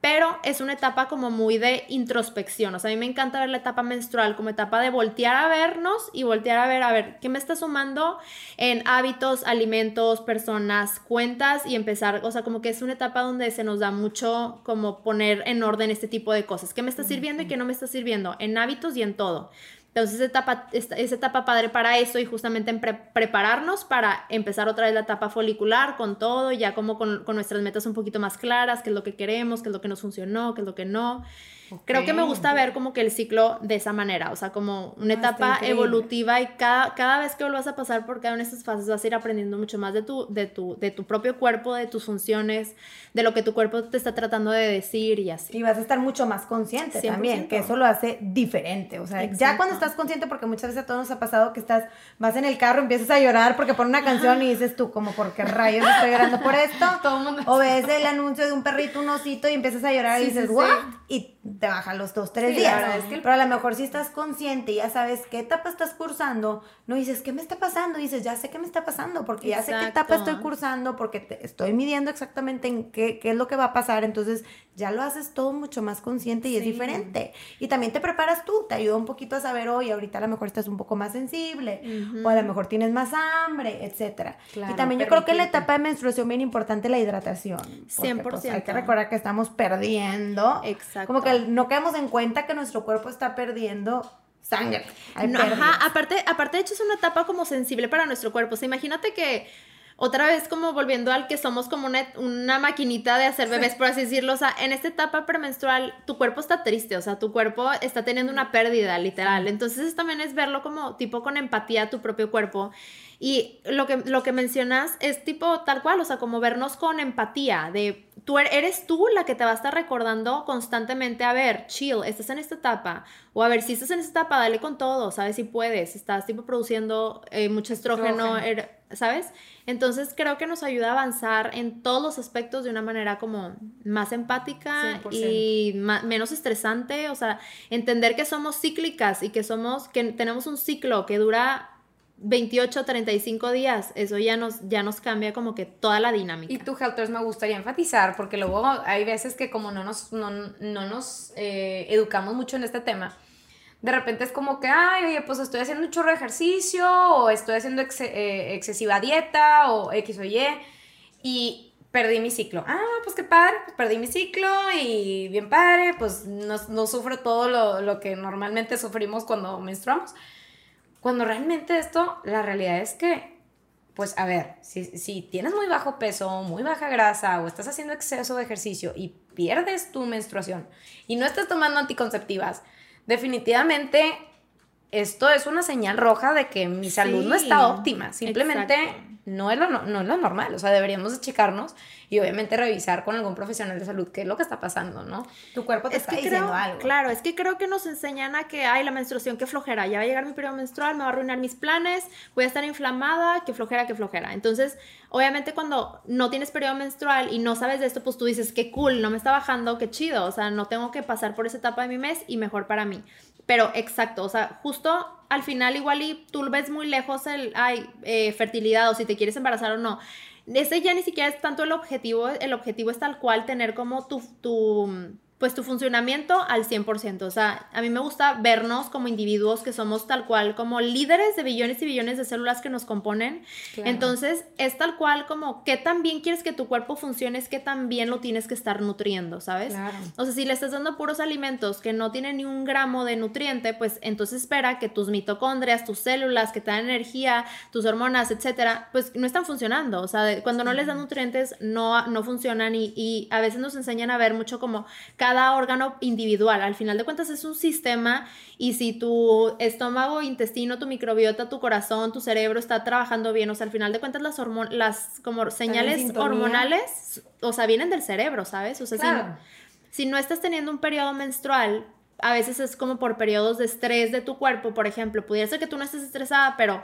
Pero es una etapa como muy de introspección. O sea, a mí me encanta ver la etapa menstrual como etapa de voltear a vernos y voltear a ver, a ver, ¿qué me está sumando en hábitos, alimentos, personas, cuentas? Y empezar, o sea, como que es una etapa donde se nos da mucho como poner en orden este tipo de cosas. ¿Qué me está sirviendo y qué no me está sirviendo? En hábitos y en todo. Entonces, etapa, es etapa padre para eso y justamente en prepararnos para empezar otra vez la etapa folicular con todo, ya como con, con, nuestras metas un poquito más claras, qué es lo que queremos, qué es lo que nos funcionó, qué es lo que no. Creo que me gusta ver como que el ciclo de esa manera, o sea, como una ah, etapa evolutiva y cada, cada vez que vuelvas a pasar por cada una de estas fases vas a ir aprendiendo mucho más de tu, de, tu, de tu propio cuerpo, de tus funciones, de lo que tu cuerpo te está tratando de decir y así. Y vas a estar mucho más consciente también, que eso lo hace diferente, o sea, ya cuando estás consciente, porque muchas veces a todos nos ha pasado que estás, vas en el carro, empiezas a llorar porque pone una canción y dices tú, como, ¿por qué rayos estoy llorando por esto? o ves el anuncio de un perrito, un osito y empiezas a llorar y dices, ¿what? Y te baja los dos, tres días. Pero a lo mejor si estás consciente y ya sabes qué etapa estás cursando, no dices, ¿qué me está pasando? dices, ya sé qué me está pasando, porque ya sé qué etapa estoy cursando, porque te estoy midiendo exactamente en qué, qué, es lo que va a pasar. Entonces ya lo haces todo mucho más consciente y es diferente. Y también te preparas tú, te ayuda un poquito a saber, hoy ahorita a lo mejor estás un poco más sensible, o a lo mejor tienes más hambre, etcétera. y también yo creo que la etapa de menstruación bien importante la hidratación. 100%. Pues, hay que recordar que estamos perdiendo. Exacto. Como que no quedamos en cuenta que nuestro cuerpo está perdiendo sangre. ajá, aparte, aparte de hecho es una etapa como sensible para nuestro cuerpo. O sea, imagínate que otra vez como volviendo al que somos como una, una maquinita de hacer bebés, por así decirlo, o sea, en esta etapa premenstrual tu cuerpo está triste, o sea, tu cuerpo está teniendo una pérdida, literal. Entonces también es verlo como tipo con empatía a tu propio cuerpo. Y lo que, lo que mencionas es tipo tal cual, o sea, como vernos con empatía, de tú er, eres tú la que te va a estar recordando constantemente, a ver, chill, estás en esta etapa, o a ver, si estás en esta etapa, dale con todo, ¿sabes? Si puedes, estás tipo produciendo eh, mucho estrógeno, er, ¿sabes? Entonces creo que nos ayuda a avanzar en todos los aspectos de una manera como más empática y menos estresante, o sea, entender que somos cíclicas y que somos, que tenemos un ciclo que dura 28, 35 días, eso ya nos, ya nos cambia como que toda la dinámica. Y tú, Helters, me gustaría enfatizar, porque luego hay veces que como no nos, no, nos eh, educamos mucho en este tema, de repente es como que, ay, oye, pues estoy haciendo un chorro de ejercicio, o estoy haciendo eh, excesiva dieta, o X o Y, y perdí mi ciclo. Ah, pues qué padre, pues perdí mi ciclo y bien padre, pues no, no sufro todo lo, lo que normalmente sufrimos cuando menstruamos. Cuando realmente esto, la realidad es que, pues a ver, si, tienes muy bajo peso, muy baja grasa o estás haciendo exceso de ejercicio y pierdes tu menstruación y no estás tomando anticonceptivas, definitivamente esto es una señal roja de que mi salud no está óptima. Simplemente no es, lo, no, es lo normal. O sea, deberíamos de checarnos y obviamente revisar con algún profesional de salud qué es lo que está pasando, ¿no? Tu cuerpo te está diciendo algo. Claro, es que creo que nos enseñan a que, ay, la menstruación, qué flojera, ya va a llegar mi periodo menstrual, me va a arruinar mis planes, voy a estar inflamada, qué flojera, qué flojera. Entonces, obviamente cuando no tienes periodo menstrual y no sabes de esto, pues tú dices, qué cool, no me está bajando, qué chido, o sea, no tengo que pasar por esa etapa de mi mes y mejor para mí. Pero exacto, o sea, justo al final igual y tú ves muy lejos el, ay, eh, fertilidad o si te quieres embarazar o no. Ese ya ni siquiera es tanto el objetivo, el objetivo es tal cual tener como tu, tu pues tu funcionamiento al 100%. O sea, a mí me gusta vernos como individuos que somos tal cual, como líderes de billones y billones de células que nos componen. Entonces, es tal cual como qué tan bien quieres que tu cuerpo funcione, es que tan bien lo tienes que estar nutriendo, ¿sabes? O sea, si le estás dando puros alimentos que no tienen ni un gramo de nutriente, pues entonces espera que tus mitocondrias, tus células que te dan energía, tus hormonas, etcétera, pues no están funcionando. O sea, cuando no les dan nutrientes, no, no funcionan y, y a veces nos enseñan a ver mucho como cada órgano individual. Al final de cuentas es un sistema y si tu estómago, intestino, tu microbiota, tu corazón, tu cerebro está trabajando bien, o sea, al final de cuentas las, las como señales hormonales, o sea, vienen del cerebro, ¿sabes? O sea, si, no estás teniendo un periodo menstrual, a veces es como por periodos de estrés de tu cuerpo, por ejemplo, pudiera ser que tú no estés estresada, pero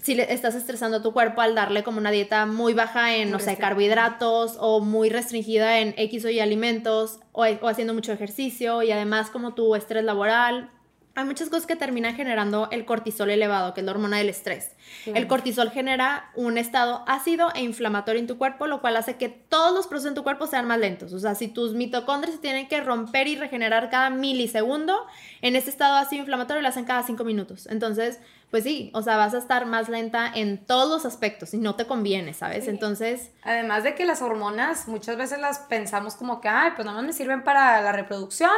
si le estás estresando a tu cuerpo al darle como una dieta muy baja en, no sé, carbohidratos o muy restringida en X o Y alimentos o, o, haciendo mucho ejercicio y además como tu estrés laboral. Hay muchas cosas que terminan generando el cortisol elevado, que es la hormona del estrés. El cortisol genera un estado ácido e inflamatorio en tu cuerpo, lo cual hace que todos los procesos en tu cuerpo sean más lentos. O sea, si tus mitocondrias se tienen que romper y regenerar cada milisegundo, en este estado ácido e inflamatorio lo hacen cada cinco minutos. Entonces, pues sí, o sea, vas a estar más lenta en todos los aspectos y no te conviene, ¿sabes? Entonces... Además de que las hormonas muchas veces las pensamos como que, ay, pues nada más me sirven para la reproducción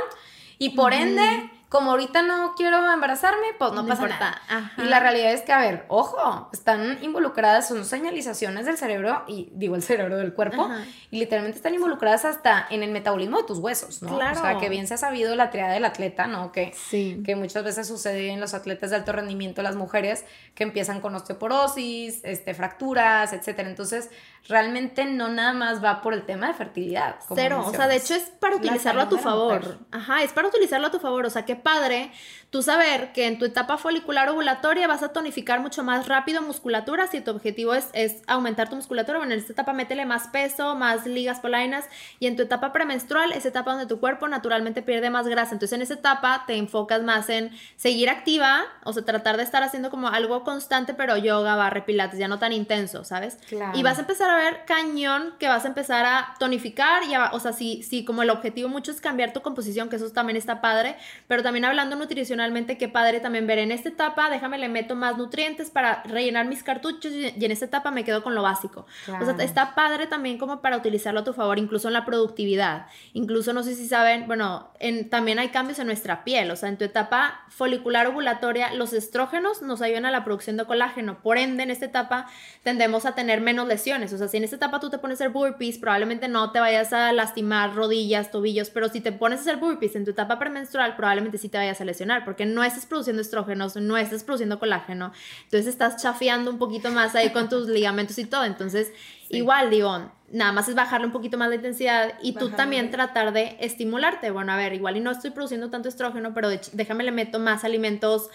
y por ende como ahorita no quiero embarazarme, pues no, No pasa importa. nada. Ajá. Y la realidad es que, a ver, ojo, están involucradas, son señalizaciones del cerebro, y digo el cerebro del cuerpo, Ajá. y literalmente están involucradas hasta en el metabolismo de tus huesos, ¿no? Claro. O sea, que bien se ha sabido la triada del atleta, ¿no? Que, Sí. que muchas veces sucede en los atletas de alto rendimiento, las mujeres, que empiezan con osteoporosis, este, fracturas, etcétera. Entonces, realmente no nada más va por el tema de fertilidad. como Cero, o sea, de mencionas. hecho es para utilizarlo a tu favor. Ajá, es para utilizarlo a tu favor. O sea, qué padre tú saber que en tu etapa folicular ovulatoria vas a tonificar mucho más rápido musculatura si tu objetivo es, es aumentar tu musculatura. Bueno, en esta etapa métele más peso, más ligas polainas. Y en tu etapa premenstrual es etapa donde tu cuerpo naturalmente pierde más grasa. Entonces en esa etapa te enfocas más en seguir activa, o sea, tratar de estar haciendo como algo constante, pero yoga, barre, pilates, ya no tan intenso, ¿sabes? Claro. Y vas a empezar a ver cañón que vas a empezar a tonificar y a- o sea, si, si como el objetivo mucho es cambiar tu composición, que eso también está padre, pero también hablando nutricionalmente, qué padre también ver en esta etapa, déjame le meto más nutrientes para rellenar mis cartuchos y, y en esta etapa me quedo con lo básico. O Claro. sea, está padre también como para utilizarlo a tu favor, incluso en la productividad. Incluso no sé si saben, bueno, en, también hay cambios en nuestra piel, o sea, en tu etapa folicular ovulatoria, los estrógenos nos ayudan a la producción de colágeno. Por ende, en esta etapa tendemos a tener menos lesiones. O sea, si en esta etapa tú te pones a hacer burpees, probablemente no te vayas a lastimar rodillas, tobillos, pero si te pones a hacer burpees en tu etapa premenstrual, probablemente sí te vayas a lesionar, porque no estás produciendo estrógenos, no estás produciendo colágeno. Entonces estás chafeando un poquito más ahí con tus ligamentos y todo. Entonces, igual, digo, nada más es bajarle un poquito más la intensidad y tú también tratar de estimularte. Bueno, a ver, igual y no estoy produciendo tanto estrógeno, pero déjame le meto más alimentos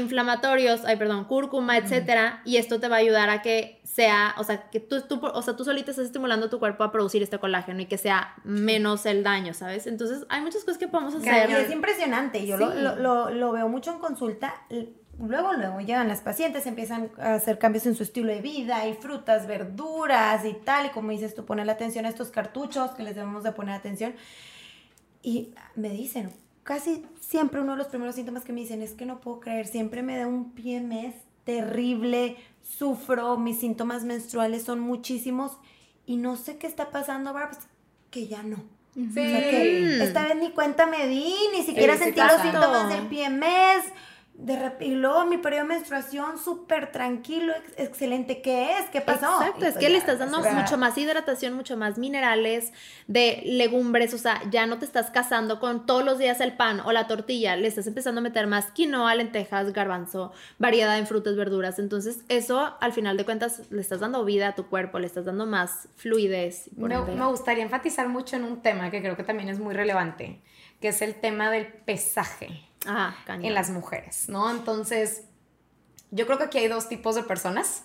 antiinflamatorios, ay, perdón, cúrcuma, etcétera, y esto te va a ayudar a que sea, o sea, que tú, tú, o sea, tú solita estás estimulando tu cuerpo a producir este colágeno y que sea menos el daño, ¿sabes? Entonces, hay muchas cosas que podemos Y hacer. es impresionante. Yo lo, Sí. lo, lo- lo veo mucho en consulta. Luego, luego llegan las pacientes, empiezan a hacer cambios en su estilo de vida, y frutas, verduras y tal. Y como dices tú, poner atención a estos cartuchos que les debemos de poner atención. Y me dicen, casi siempre uno de los primeros síntomas que me dicen es que no puedo creer, siempre me da un PMS terrible, sufro, mis síntomas menstruales son muchísimos y no sé qué está pasando, Barbs, que ya no. Sí. O sea que esta vez ni cuenta me di, ni siquiera Sí, sentí los síntomas del PMS. De rep- y luego mi periodo de menstruación súper tranquilo, ex- excelente. ¿Qué es? ¿Qué pasó? Exacto, es pues que le ya, estás dando mucho más hidratación, mucho más minerales, de legumbres, o sea, ya no te estás casando con todos los días el pan o la tortilla, le estás empezando a meter más quinoa, lentejas, garbanzo, variedad en frutas, verduras, entonces eso al final de cuentas le estás dando vida a tu cuerpo, le estás dando más fluidez. Me, me gustaría enfatizar mucho en un tema que creo que también es muy relevante, que es el tema del pesaje Cañón. en las mujeres, ¿no? Entonces, yo creo que aquí hay dos tipos de personas.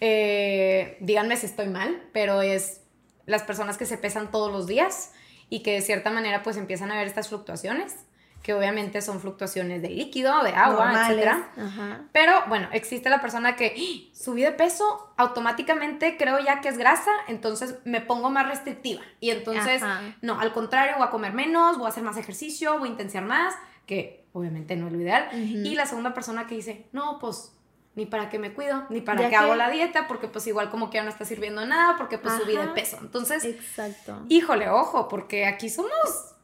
Eh, díganme si estoy mal, pero es las personas que se pesan todos los días y que de cierta manera pues empiezan a ver estas fluctuaciones, que obviamente son fluctuaciones de líquido, de agua, Normales. etcétera. Ajá. Pero bueno, existe la persona que ¡Ah! subí de peso, automáticamente creo ya que es grasa, entonces me pongo más restrictiva. Y entonces, Ajá. no, al contrario, voy a comer menos, voy a hacer más ejercicio, voy a intensiar más, que obviamente no es lo ideal. Y la segunda persona que dice, no, pues ni para qué me cuido, ni para qué hago la dieta, porque pues igual como que ya no está sirviendo de nada, porque pues subí de peso. Entonces, Exacto. híjole, ojo, porque aquí somos,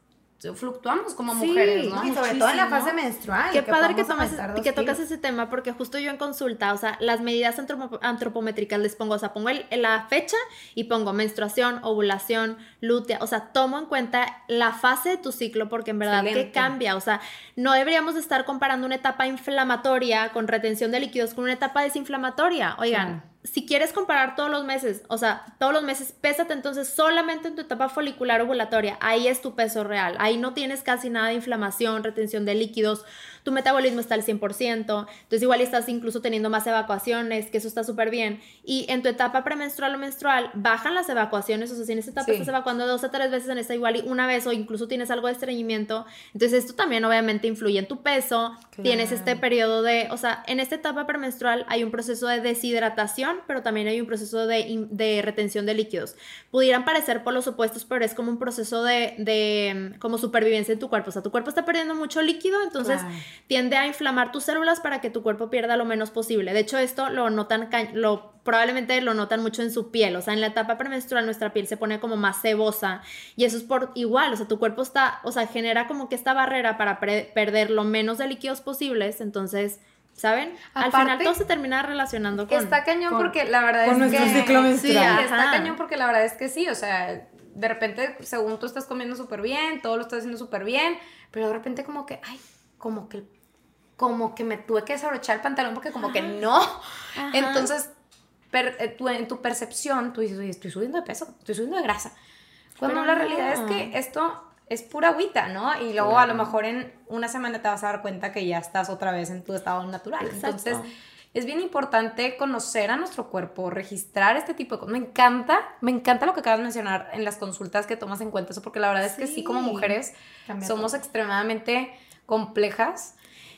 fluctuamos como mujeres, ¿no? No, y sobre todo en la fase menstrual. Qué padre que, tomas, que tocas ese tema, porque justo yo en consulta, o sea, las medidas antropo- antropométricas les pongo, o sea, pongo el- la fecha y pongo menstruación, ovulación, lútea, o sea, tomo en cuenta la fase de tu ciclo, porque en verdad que cambia, o sea, no deberíamos de estar comparando una etapa inflamatoria con retención de líquidos con una etapa desinflamatoria. Oigan. Si quieres comparar todos los meses, o sea, todos los meses, pésate entonces solamente en tu etapa folicular ovulatoria. Ahí es tu peso real. Ahí no tienes casi nada de inflamación, retención de líquidos. Tu metabolismo está al 100%. Entonces, igual estás incluso teniendo más evacuaciones, que eso está súper bien. Y en tu etapa premenstrual o menstrual, bajan las evacuaciones. O sea, si en esta etapa Sí. estás evacuando dos a tres veces, en esta igual y una vez, o incluso tienes algo de estreñimiento. Entonces, esto también obviamente influye en tu peso. Tienes este periodo de, o sea, en esta etapa premenstrual hay un proceso de deshidratación pero también hay un proceso de, de retención de líquidos. Pudieran parecer por los opuestos, pero es como un proceso de, de como supervivencia en tu cuerpo. O sea, tu cuerpo está perdiendo mucho líquido, entonces tiende a inflamar tus células para que tu cuerpo pierda lo menos posible. De hecho, esto lo notan, lo probablemente lo notan mucho en su piel, o sea, en la etapa premenstrual nuestra piel se pone como más cebosa y eso es por igual, o sea, tu cuerpo está, o sea, genera como que esta barrera para perder lo menos de líquidos posibles, entonces, ¿saben? Al final todo se termina relacionando con... Está cañón porque la verdad es nuestro que... ciclo menstrual. Sí, está cañón porque la verdad es que sí, o sea, de repente, según tú estás comiendo súper bien, todo lo estás haciendo súper bien, pero de repente como que, ay, como que como que me tuve que desabrochar el pantalón porque como que no. Entonces, eh, en tu percepción, tú dices, oye, estoy subiendo de peso, estoy subiendo de grasa. Cuando la realidad es que esto es pura agüita, ¿no? Y luego a lo mejor en una semana te vas a dar cuenta que ya estás otra vez en tu estado natural. Entonces, es bien importante conocer a nuestro cuerpo, registrar este tipo de cosas. Me encanta, me encanta lo que acabas de mencionar en las consultas que tomas en cuenta eso, porque la verdad es que sí, como mujeres somos extremadamente complejas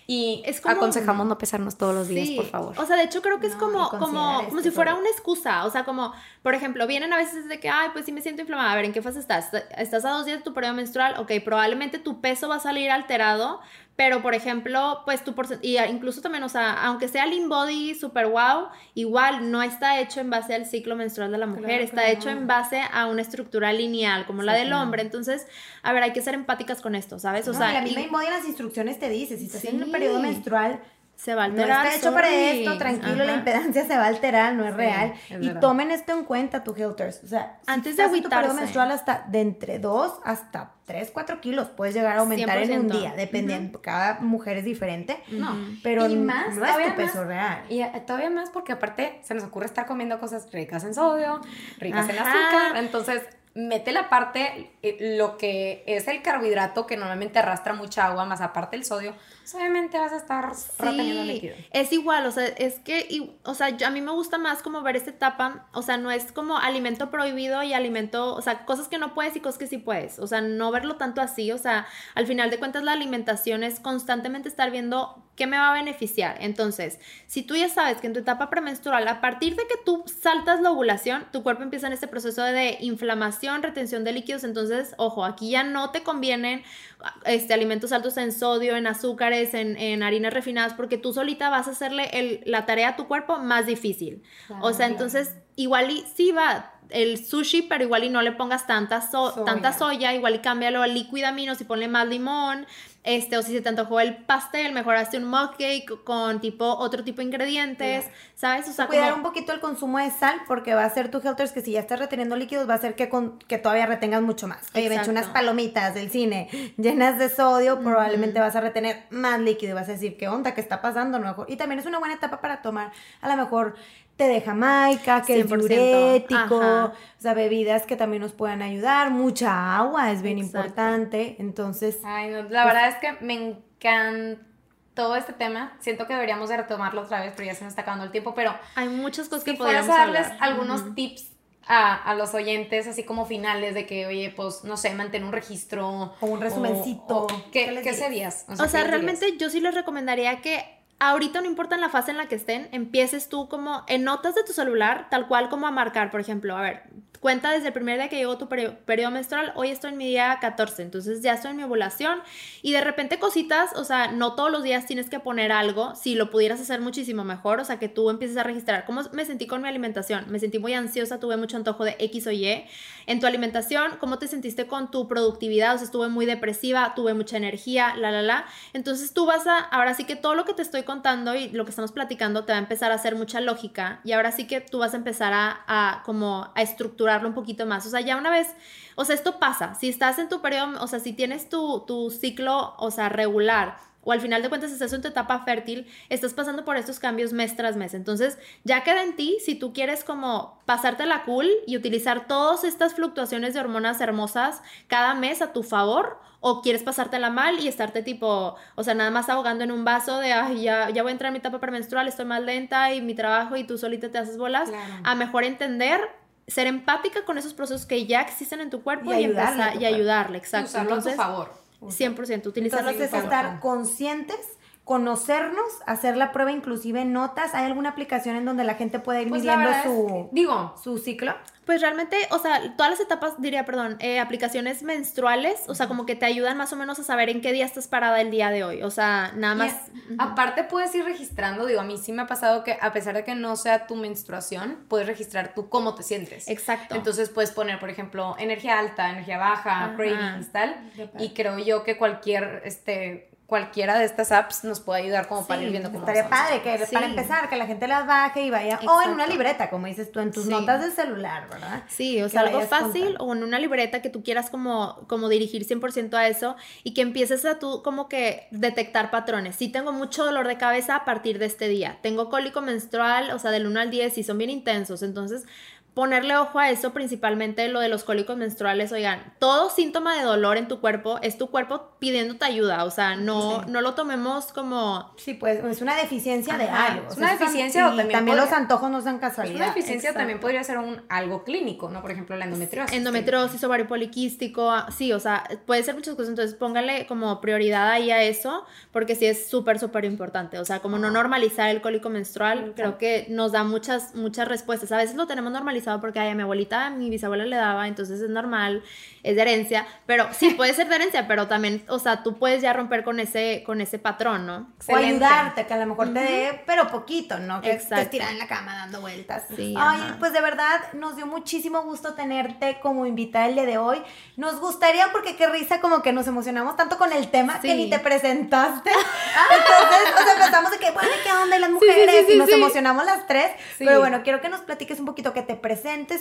y es como, aconsejamos no pesarnos todos los días, por favor. O sea, de hecho creo que es como, como, como si fuera una excusa. O sea, como, por ejemplo, vienen a veces de que, ay, pues sí me siento inflamada. A ver, ¿en qué fase estás? ¿Estás a dos días de tu periodo menstrual? Ok, probablemente tu peso va a salir alterado, pero, por ejemplo, pues tu porcentaje, incluso también, o sea, aunque sea lean body super wow, igual no está hecho en base al ciclo menstrual de la mujer, está hecho en base a una estructura lineal como la del hombre. Entonces, a ver, hay que ser empáticas con esto, ¿sabes? O sea, la misma y... las instrucciones te dice, si estás en un periodo menstrual, se va a alterar. No está hecho para esto, tranquilo, la impedancia se va a alterar, no es real. y tomen esto en cuenta, tu Hilters. O sea, antes de agüitarse. tu menstrual hasta de entre 2 hasta 3, 4 kilos puedes llegar a aumentar en un día, dependiendo, cada mujer es diferente. No, pero y más, no es tu peso real. Y eh, todavía más porque aparte se nos ocurre estar comiendo cosas ricas en sodio, ricas en azúcar, entonces mete la parte, eh, lo que es el carbohidrato que normalmente arrastra mucha agua, más aparte el sodio, pues, obviamente vas a estar reteniendo líquido. Es igual, o sea, es que, o sea, a mí me gusta más como ver esta etapa, o sea, no es como alimento prohibido y alimento, o sea, cosas que no puedes y cosas que sí puedes, o sea, no verlo tanto así, o sea, al final de cuentas la alimentación es constantemente estar viendo qué me va a beneficiar. Entonces, si tú ya sabes que en tu etapa premenstrual, a partir de que tú saltas la ovulación, tu cuerpo empieza en este proceso de inflamación, retención de líquidos, entonces, ojo, aquí ya no te convienen este, alimentos altos en sodio, en azúcares, en, harinas refinadas, porque tú solita vas a hacerle el, la tarea a tu cuerpo más difícil. o sea, entonces, igual y sí va el sushi, pero igual y no le pongas tanta, tanta soya, igual y cámbialo a liquidaminos y ponle más limón este, o si se te antojó el pastel, mejor hazte un mug cake con tipo, otro tipo de ingredientes, ¿sabes? O sea, Cuidar un poquito el consumo de sal porque va a ser tu helters que si ya estás reteniendo líquidos va a hacer que, con, que todavía retengas mucho más. Oye, me he hecho unas palomitas del cine llenas de sodio, probablemente vas a retener más líquido y vas a decir, ¿qué onda? ¿Qué está pasando? mejor. Y también es una buena etapa para tomar a lo mejor té de Jamaica, que es diurético, o sea, bebidas que también nos puedan ayudar, mucha agua es bien importante, entonces... Ay, no, la verdad es que me encantó este tema, siento que deberíamos de retomarlo otra vez, pero ya se nos está acabando el tiempo, pero... Hay muchas cosas que podríamos darles algunos tips a, a, los oyentes, así como finales de que, oye, pues, no sé, mantén un registro. O un resumencito. ¿Qué, ¿qué, serías? O sea, realmente yo sí les recomendaría que ahorita no importa en la fase en la que estén, empieces tú como en notas de tu celular, tal cual como a marcar, por ejemplo, a ver, cuenta desde el primer día que llegó tu periodo menstrual, hoy estoy en mi día 14, entonces ya estoy en mi ovulación y de repente cositas, o sea, no todos los días tienes que poner algo, si lo pudieras hacer muchísimo mejor, o sea, que tú empieces a registrar cómo me sentí con mi alimentación, me sentí muy ansiosa, tuve mucho antojo de X o Y, en tu alimentación, cómo te sentiste con tu productividad, o sea, estuve muy depresiva, tuve mucha energía, la, la, la, entonces tú vas a, ahora sí que todo lo que te estoy contando y lo que estamos platicando te va a empezar a hacer mucha lógica y ahora sí que tú vas a empezar a, a como a estructurar un poquito más. O sea, ya una vez, o sea, esto pasa. Si estás en tu periodo, o sea, si tienes tu, tu ciclo, o sea, regular, o al final de cuentas estás en tu etapa fértil, estás pasando por estos cambios mes tras mes. Entonces, ya queda en ti si tú quieres como pasarte la cool y utilizar todas estas fluctuaciones de hormonas hermosas cada mes a tu favor o quieres pasártela mal y estarte tipo, o sea, nada más ahogando en un vaso de, ay, ya, ya voy a entrar en mi etapa premenstrual, estoy más lenta y mi trabajo y tú solita te haces bolas, a mejor entender ser empática con esos procesos que ya existen en tu cuerpo y, ayudarle, y ayudarle, exacto. Usarlo a tu favor. 100%, utilizarlo Entonces, es estar conscientes conocernos, hacer la prueba inclusive en notas. ¿Hay alguna aplicación en donde la gente puede ir Pues midiendo es su, digo, su ciclo? Pues realmente, o sea, todas las etapas, diría, perdón, eh, aplicaciones menstruales, o sea, como que te ayudan más o menos a saber en qué día estás parada el día de hoy. O sea, nada más. Y aparte puedes ir registrando, digo, a mí sí me ha pasado que a pesar de que no sea tu menstruación, puedes registrar tú cómo te sientes. Exacto. Entonces puedes poner, por ejemplo, energía alta, energía baja, cravings, tal. Y creo yo que cualquier, este, cualquiera de estas apps nos puede ayudar como para ir viendo cómo Estaría padre que Sí. para empezar, que la gente las baje y vaya. O en una libreta, como dices tú, en tus Sí. notas del celular, ¿verdad? Sí, o sea, algo fácil contando. o en una libreta que tú quieras como, como dirigir 100% a eso y que empieces a tú como que detectar patrones. Sí tengo mucho dolor de cabeza a partir de este día. Tengo cólico menstrual, o sea, del 1 al 10 y son bien intensos. Entonces, ponerle ojo a eso, principalmente lo de los cólicos menstruales. Oigan, todo síntoma de dolor en tu cuerpo es tu cuerpo pidiéndote ayuda. O sea, no, Sí. no lo tomemos como... Sí, pues es una deficiencia de Ajá, algo. es O una sea, eso deficiencia o también también puede- los antojos no Pues casualidad. una deficiencia exacto. también podría ser un, algo clínico, ¿no? Por ejemplo, la endometriosis. Endometriosis, ovario poliquístico, ah, sí, o sea, puede ser muchas cosas, entonces póngale como prioridad ahí a eso, porque sí es súper, súper importante, o sea, como no normalizar el cólico menstrual, creo que nos da muchas, muchas respuestas, a veces lo tenemos normalizado porque ay, a mi abuelita, a mi bisabuela le daba, entonces es normal, es de herencia, pero sí, puede ser de herencia, pero también, o sea, tú puedes ya romper con ese, con ese patrón, ¿no? O Excelente. ayudarte, que a lo mejor te dé, pero poquito, ¿no? Que Exacto. estés tirada en la cama dando vueltas. Sí, Ay, ajá. pues de verdad nos dio muchísimo gusto tenerte como invitada el día de hoy. Nos gustaría, porque qué risa, como que nos emocionamos tanto con el tema que Sí. ni te presentaste. Entonces, o sea, empezamos de que, bueno, ¿qué onda? Y las mujeres, sí, sí, y nos sí. emocionamos las tres. Sí. Pero bueno, quiero que nos platiques un poquito, que te presentes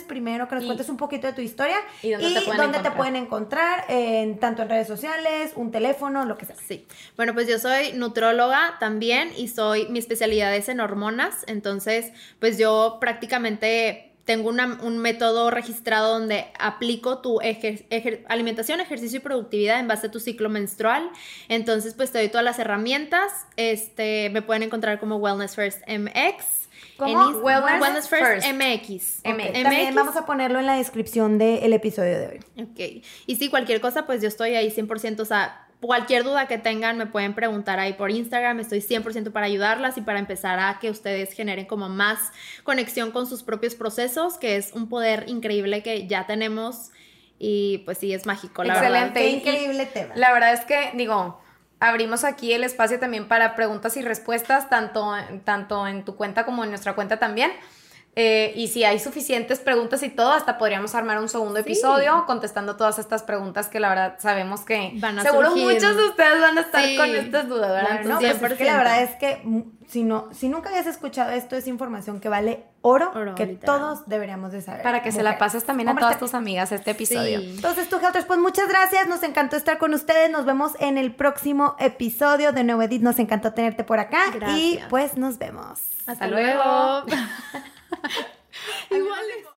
primero, que nos Y- cuentes un poquito de tu historia y dónde te pueden dónde te encontrar. pueden encontrar, en, tanto en redes sociales, un teléfono, lo que sea. Sí. Bueno, pues yo soy nutróloga también y soy, mi especialidad es en hormonas, entonces pues yo prácticamente tengo una- un método registrado donde aplico tu ejer- ejer- alimentación, ejercicio y productividad en base a tu ciclo menstrual. Entonces pues te doy todas las herramientas. Este, me pueden encontrar como Wellness First MX. ¿Cómo? En Wellness Wellness First, First. MX. MX. También vamos a ponerlo en la descripción del episodio de hoy. Ok. Y si cualquier cosa, pues yo estoy ahí 100%, o sea, cualquier duda que tengan me pueden preguntar ahí por Instagram, estoy 100% para ayudarlas y para empezar a que ustedes generen como más conexión con sus propios procesos, que es un poder increíble que ya tenemos y pues sí, es mágico, la verdad. Excelente. Y- increíble tema. La verdad es que, digo, abrimos aquí el espacio también para preguntas y respuestas, tanto, tanto en tu cuenta como en nuestra cuenta también. Eh, y si hay suficientes preguntas y todo, hasta podríamos armar un segundo Sí. episodio contestando todas estas preguntas que la verdad sabemos que Van a seguro surgir. muchos de ustedes van a estar Sí. con estas dudas, ¿verdad? Claro, no, Entonces, pues es que la verdad es que si, no, si nunca habías escuchado esto, es información que vale oro, Oro, que literal. todos deberíamos de saber. para que se la pases también a todas tus amigas este episodio. Sí. Entonces, tú, Helters, pues muchas gracias. Nos encantó estar con ustedes. Nos vemos en el próximo episodio de Nuevo Edit. Nos encantó tenerte por acá. Y pues nos vemos. Hasta luego. Igual.